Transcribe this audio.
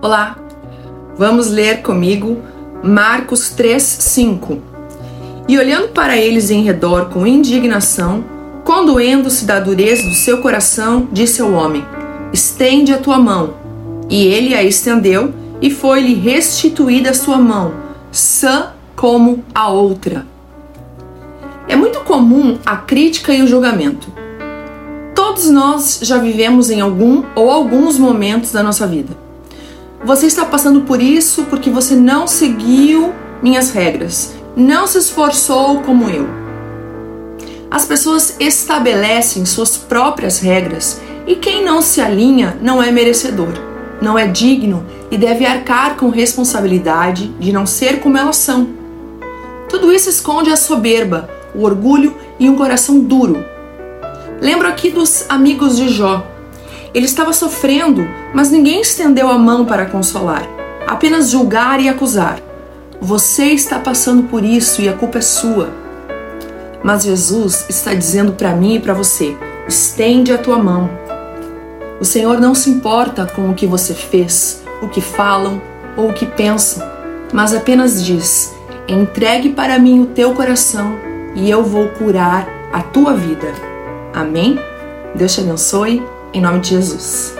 Olá, vamos ler comigo Marcos 3,5. E olhando para eles em redor com indignação, condoendo-se da dureza do seu coração, disse ao homem: Estende a tua mão. E ele a estendeu, e foi-lhe restituída a sua mão, sã como a outra. É muito comum a crítica e o julgamento. Todos nós já vivemos em algum ou alguns momentos da nossa vida você está passando por isso porque você não seguiu minhas regras, não se esforçou como eu. As pessoas estabelecem suas próprias regras e quem não se alinha não é merecedor, não é digno e deve arcar com responsabilidade de não ser como elas são. Tudo isso esconde a soberba, o orgulho e um coração duro. Lembro aqui dos amigos de Jó, ele estava sofrendo, mas ninguém estendeu a mão para consolar, apenas julgar e acusar. Você está passando por isso e a culpa é sua. Mas Jesus está dizendo para mim e para você: estende a tua mão. O Senhor não se importa com o que você fez, o que falam ou o que pensam, mas apenas diz: entregue para mim o teu coração e eu vou curar a tua vida. Amém? Deus te abençoe em nome de Jesus.